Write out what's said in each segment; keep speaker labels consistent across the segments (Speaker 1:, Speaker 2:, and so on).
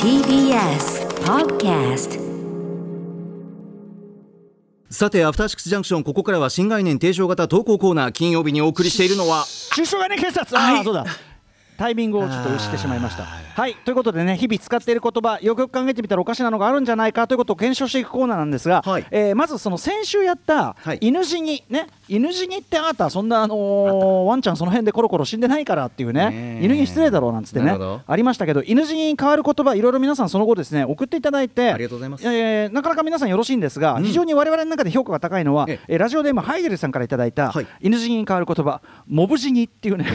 Speaker 1: TBS Podcast
Speaker 2: さてアフターシックスジャンクションここからは新概念提唱型投稿コーナー金曜日にお送りしているのは
Speaker 3: 中小概念警察ああそうだタイミングをちょっとしてしまいました。はい。ということでね日々使っている言葉よくよく考えてみたらおかしなのがあるんじゃないかということを検証していくコーナーなんですが、
Speaker 2: はい。
Speaker 3: えーまずその先週やった
Speaker 2: はい。
Speaker 3: 犬死にね犬死にってあなたそんなあのーワンちゃんその辺でコロコロ死んでないからっていうね犬に失礼だろうなんつってねありましたけど犬死にに変わる言葉いろいろ皆さんその後ですね送っていただいて
Speaker 2: ありがとうございます。
Speaker 3: えーなかなか皆さんよろしいんですが、
Speaker 2: うん。
Speaker 3: 非常に我々の中で評価が高いのは、
Speaker 2: え
Speaker 3: え。ーラジオネームハイゲルさんからいただいた、
Speaker 2: はい。
Speaker 3: 犬死にに変わる言葉モブ死にっていうね
Speaker 2: も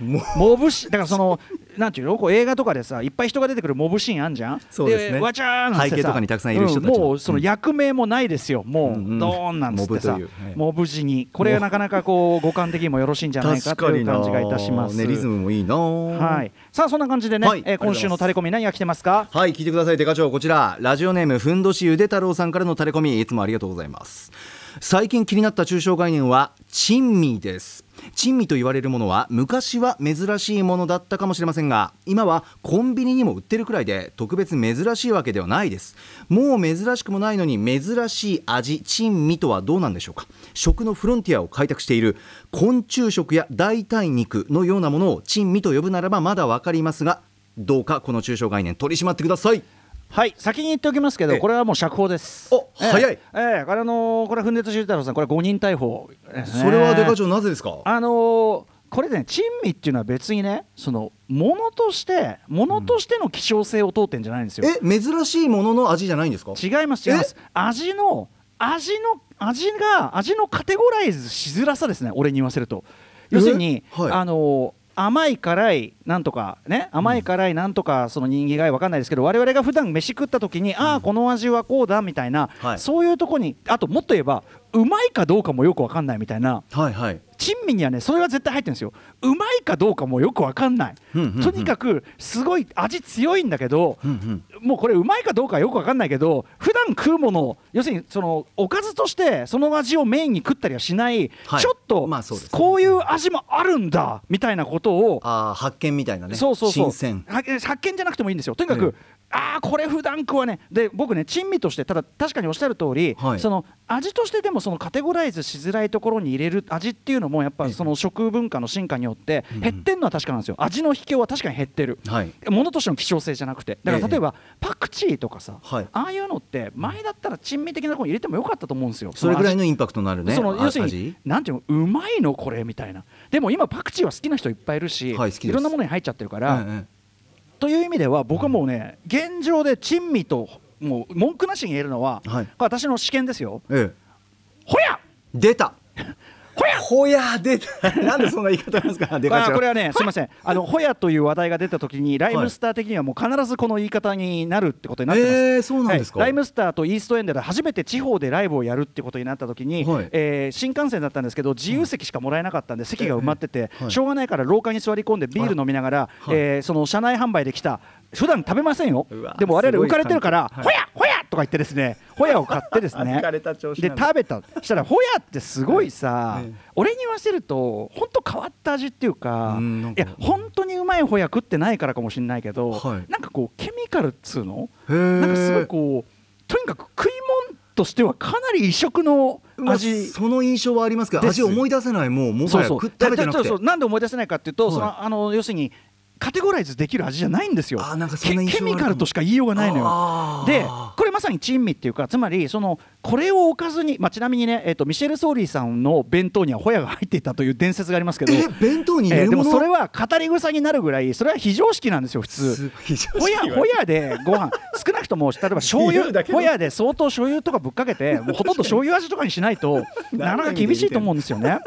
Speaker 3: モブシだからそのなんていうの？こう映画とかでさいっぱい人が出てくるモブシーンあんじゃん？
Speaker 2: そうですね。
Speaker 3: わちゃーなんてさ
Speaker 2: 背景とかにたくさんいる人たち。の
Speaker 3: うんもうその役名もないですよ、もう、
Speaker 2: うんうん。
Speaker 3: ドーンなんつってさ
Speaker 2: う。はい。
Speaker 3: モブ死にこれがなかなかこう五感的にもよろしいんじゃないかという感じがいたします。
Speaker 2: ねリズムもいいな。
Speaker 3: はい。さあそんな感じでね、
Speaker 2: はい。
Speaker 3: えー今週のタレコミ何が来てますか？
Speaker 2: はい聞いてくださいデカ長こちら。ラジオネームふんどしゆで太郎さんからのタレコミいつもありがとうございます。最近気になった抽象概念は珍味です珍味と言われるものは昔は珍しいものだったかもしれませんが今はコンビニにも売ってるくらいで特別珍しいわけではないです。もう珍しくもないのに珍しい味珍味とはどうなんでしょうか。食のフロンティアを開拓している昆虫食や代替肉のようなものを珍味と呼ぶならばまだわかりますがどうかこの抽象概念取り締まってください。
Speaker 3: はい先に言っておきますけど
Speaker 2: ええ。
Speaker 3: これはもう釈放です。
Speaker 2: お
Speaker 3: ええ
Speaker 2: 早い。
Speaker 3: ええ。これあのーこれはふんでとしゅうたろうさんこれは誤認逮捕、ええ
Speaker 2: それはデカ長なぜですか？
Speaker 3: あのーこれね珍味っていうのは別にねそのものとしてものとしての希少性を問うてんじゃないんですよ、
Speaker 2: え珍しいものの味じゃないんですか？
Speaker 3: 違います違います。味の味の味が味のカテゴライズしづらさですね俺に言わせると。要するに、
Speaker 2: え？はい。
Speaker 3: あのー甘い辛いなんとかね？甘い辛いなんとかその人間が分かんないですけど我々が普段飯食った時に、ああこの味はこうだみたいな、
Speaker 2: はい。
Speaker 3: そういうとこにあともっと言えばうまいかどうかもよく分かんないみたいな。
Speaker 2: はいはい。
Speaker 3: 珍味にはねそれは絶対入ってるんですよ。うまいかどうかもよく分かんない、
Speaker 2: うんうんうん。
Speaker 3: とにかくすごい味強いんだけど、
Speaker 2: うんうん。
Speaker 3: もうこれうまいかどうかはよく分かんないけど普段食うもの要するにそのおかずとしてその味をメインに食ったりはしない、
Speaker 2: はい。
Speaker 3: ちょっと、
Speaker 2: まあそうです。ね
Speaker 3: こういう味もあるんだみたいなことを、
Speaker 2: あー発見みたいなね。
Speaker 3: そうそうそう。
Speaker 2: 新鮮。
Speaker 3: は発見じゃなくてもいいんですよ。とにかく、
Speaker 2: え
Speaker 3: ああこれ普段食わねで僕ね珍味としてただ確かにおっしゃる通り、
Speaker 2: はい。
Speaker 3: その味としてでもそのカテゴライズしづらいところに入れる味っていうのもやっぱその食文化の進化によって減ってるのは確かなんですよ。味の秘境は確かに減ってる、
Speaker 2: はい。
Speaker 3: ものとしての希少性じゃなくて。だか
Speaker 2: ええ
Speaker 3: ら例えばパクチーとかさ、
Speaker 2: はい。
Speaker 3: ああいうのって前だったら珍味的なところに入れてもよかったと思うんですよ。
Speaker 2: それぐらい
Speaker 3: の
Speaker 2: のインパクトのあるね
Speaker 3: 味その
Speaker 2: あ
Speaker 3: 要するに
Speaker 2: 味。
Speaker 3: なんていうのうまいのこれみたいな。でも今パクチーは好きな人いっぱいいるし、
Speaker 2: はい
Speaker 3: ろんなものに入っちゃってるから、
Speaker 2: ええ
Speaker 3: という意味では僕はもうね現状で珍味ともう文句なしに言えるのは、
Speaker 2: はい。
Speaker 3: 私の試験ですよ。
Speaker 2: ええ。
Speaker 3: ほや！
Speaker 2: 出た
Speaker 3: ほや！
Speaker 2: ほや出た なんでそんな言い方なんですか？デカ長
Speaker 3: あこれはねすみません。あのホヤという話題が出た時にライムスター的にはもう必ずこの言い方になるってことになってます、
Speaker 2: えーそうなんですか？
Speaker 3: はい。ライムスターとイーストエンドで初めて地方でライブをやるってことになった時に、
Speaker 2: はい。
Speaker 3: えー新幹線だったんですけど自由席しかもらえなかったんで席が埋まってて、
Speaker 2: はい。
Speaker 3: しょうがないから廊下に座り込んでビール飲みながら、
Speaker 2: はい。
Speaker 3: えーその車内販売で来た。普段食べませんよ。でも我々浮かれてるから「
Speaker 2: はい。
Speaker 3: ほや！ほや!」とか言ってですねホヤを買ってですね で食べたしたらホヤってすごいさ、
Speaker 2: ええ
Speaker 3: 俺に言わせると本当変わった味っていうか
Speaker 2: うんなんか。
Speaker 3: いや本当にうまいホヤ食ってないからかもしれないけど、
Speaker 2: はい。
Speaker 3: なんかこうケミカルっつうの？なんかすごいこうとにかく食い物としてはかなり異色の
Speaker 2: まあ
Speaker 3: 味。
Speaker 2: その印象はありますけど味思い出せないもうもはや食食べてなく
Speaker 3: そうそうなんで思い出せないかっていうと、
Speaker 2: はい。
Speaker 3: そのあの要するにカテゴライズできる味じゃないんですよ。ケケミカルとしか言いようがないのよ。でこれまさに珍味っていうかつまりそのこれをおかずに、まあ、ちなみにね、えっとミシェル・ソーリーさんの弁当にはホヤが入っていたという伝説がありますけど、
Speaker 2: え弁当に入れ
Speaker 3: えーで
Speaker 2: るも
Speaker 3: それは語り草になるぐらいそれは非常識なんですよ普通。ホヤホヤでご飯 少なくとも例えば醤油ホヤで相当醤油とかぶっかけてもうほとんど醤油味とかにしないと なかなか厳しいと思うんですよね。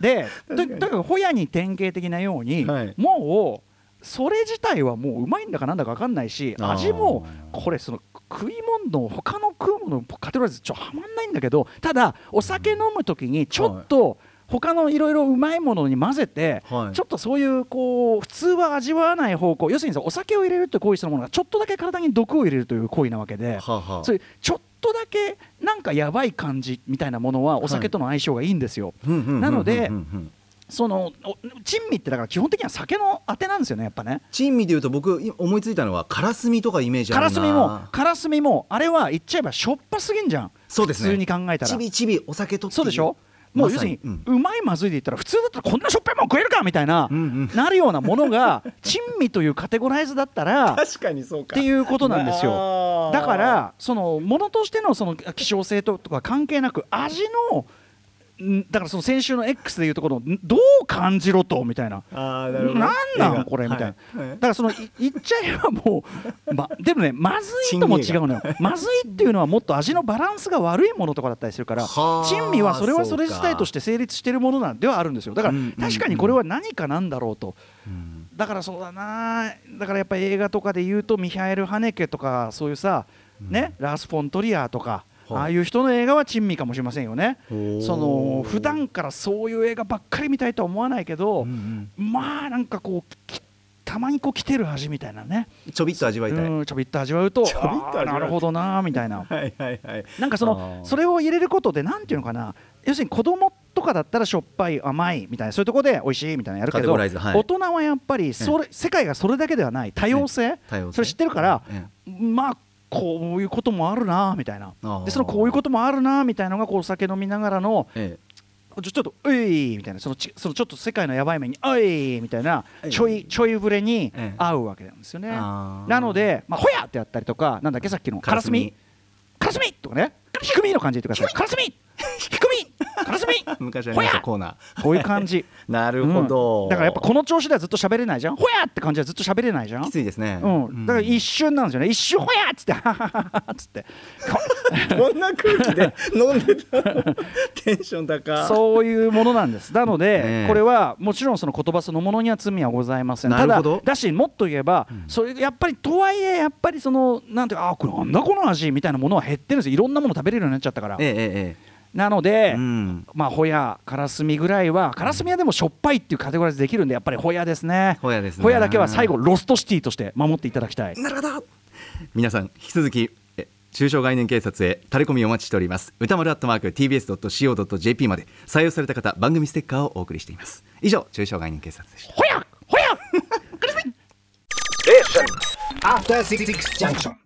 Speaker 3: でととにかくホヤに典型的なように、
Speaker 2: はい。
Speaker 3: もうそれ自体はもううまいんだかなんだか分かんないし味もこれその食い物の他の食うもののカテゴライズちょっとはまんないんだけどただお酒飲む時にちょっと他のいろいろうまいものに混ぜて、
Speaker 2: はい。
Speaker 3: ちょっとそういうこう普通は味わわない方向要するにさお酒を入れるって行為そのものがちょっとだけ体に毒を入れるという行為なわけで、
Speaker 2: はあはあ。
Speaker 3: そういうちょっとだけなんかやばい感じみたいなものはお酒との相性がいいんですよ。
Speaker 2: うんうんうんうんうん。
Speaker 3: なのでそのお珍味ってだから基本的には酒のあてなんですよねやっぱね。
Speaker 2: 珍味でいうと僕い思いついたのはカラスミとかイメージあるな。
Speaker 3: カラスミもカラスミもあれは言っちゃえばしょっぱすぎんじゃん。
Speaker 2: そうですね。
Speaker 3: 普通に考えたら。
Speaker 2: ちびちびお酒と
Speaker 3: そうでしょ？もう要
Speaker 2: ますさ
Speaker 3: るに、
Speaker 2: に
Speaker 3: うまいまずいで言ったら普通だったらこんなしょっぱいもん食えるかみたいな、なるようなものが珍味というカテゴライズだったら
Speaker 2: 確かにそうか。
Speaker 3: っていうことなんですよ。だからそのものとしてのその希少性ととか関係なく味のんだからその先週の X でいうところどう感じろとみたいな。
Speaker 2: あーなる
Speaker 3: なんこれみたいな、
Speaker 2: はい。
Speaker 3: だからそのい言っちゃえばもう、ま、でもねまずいとも違うのよ。まずいっていうのはもっと味のバランスが悪いものとかだったりするから
Speaker 2: はあ
Speaker 3: 珍味はそれはそれ自体として成立しているものなんではあるんですよ。だから確かにこれは何かなんだろうと。
Speaker 2: うん。
Speaker 3: だからそうだなだからやっぱり映画とかで言うとミハエル・ハネケとかそういうさ、ね、ラース・フォントリアーとか、
Speaker 2: はい
Speaker 3: ああいう人の映画は珍味かもしれませんよね。その普段からそういう映画ばっかり見たいとは思わないけど、
Speaker 2: うん
Speaker 3: まあなんかこうきたまにこう来てる味みたいなね。
Speaker 2: ちょびっと味わいたい、
Speaker 3: うんちょびっと味わうとなるほどなみたいな。
Speaker 2: はいはいはい。
Speaker 3: なんかそ
Speaker 2: あ
Speaker 3: の
Speaker 2: ー。
Speaker 3: それを入れることでなんていうのかな。要するに子供とかだったらしょっぱい甘いみたいなそういうところで美味しいみたいなのやるけど、
Speaker 2: はい。
Speaker 3: 大人はやっぱりそれ、世界がそれだけではない。多様性,、
Speaker 2: 多様性。
Speaker 3: それ知ってるから、
Speaker 2: え。
Speaker 3: まあこういうこともあるなみたいな。でそのこういうこともあるなみたいなのがこうお酒飲みながらの
Speaker 2: え
Speaker 3: ちょちょっと「うい」みたいな。そのちそのちょっと世界のやばい目に「おい」みたいな
Speaker 2: ええ。
Speaker 3: ちょいちょいぶれに
Speaker 2: ええ。
Speaker 3: 合うわけなんですよね。なので、まあ、ほやってやったりとかなんだっけさっきのカラスミ。カラスミ。とかね。低みの感じで言ってください。カラスミ低み。カラスミ
Speaker 2: 昔ありましたコーナ
Speaker 3: こういう感じ。
Speaker 2: ー なるほど、
Speaker 3: うん。だからやっぱこの調子ではずっと喋れないじゃん。ほやって感じはずっと喋れないじゃん。
Speaker 2: きついですね、
Speaker 3: うん、だから一瞬なんですよね。一瞬ほやっつって。ははははっつって。
Speaker 2: こんな空気で飲んでた。の テンション高。
Speaker 3: そういうものなんです。なので、
Speaker 2: ええ。
Speaker 3: これはもちろんその言葉そのものには罪はございません。ただ
Speaker 2: なるほど。
Speaker 3: だしもっと言えば、それやっぱりとはいえやっぱりそのなんていうかあこれなんだこの味みたいなものは減ってるんですよ。いろんなもの食べれるようになっちゃったから、
Speaker 2: ええええ
Speaker 3: なので、
Speaker 2: ええうん。
Speaker 3: まあホヤカラスミぐらいはカラスミはでもしょっぱいっていうカテゴライズできるんでやっぱりホヤですね。
Speaker 2: ホヤですね。
Speaker 3: ホヤだけは最後ロストシティとして守っていただきたい。
Speaker 2: なるほど。皆さん引き続きえ中小概念警察へタレコミお待ちしております。歌丸アットマーク TBS.CO.JP まで採用された方番組ステッカーをお送りしています。以上中小概念警察でした。
Speaker 3: ホヤホヤ。
Speaker 4: After Six Junction.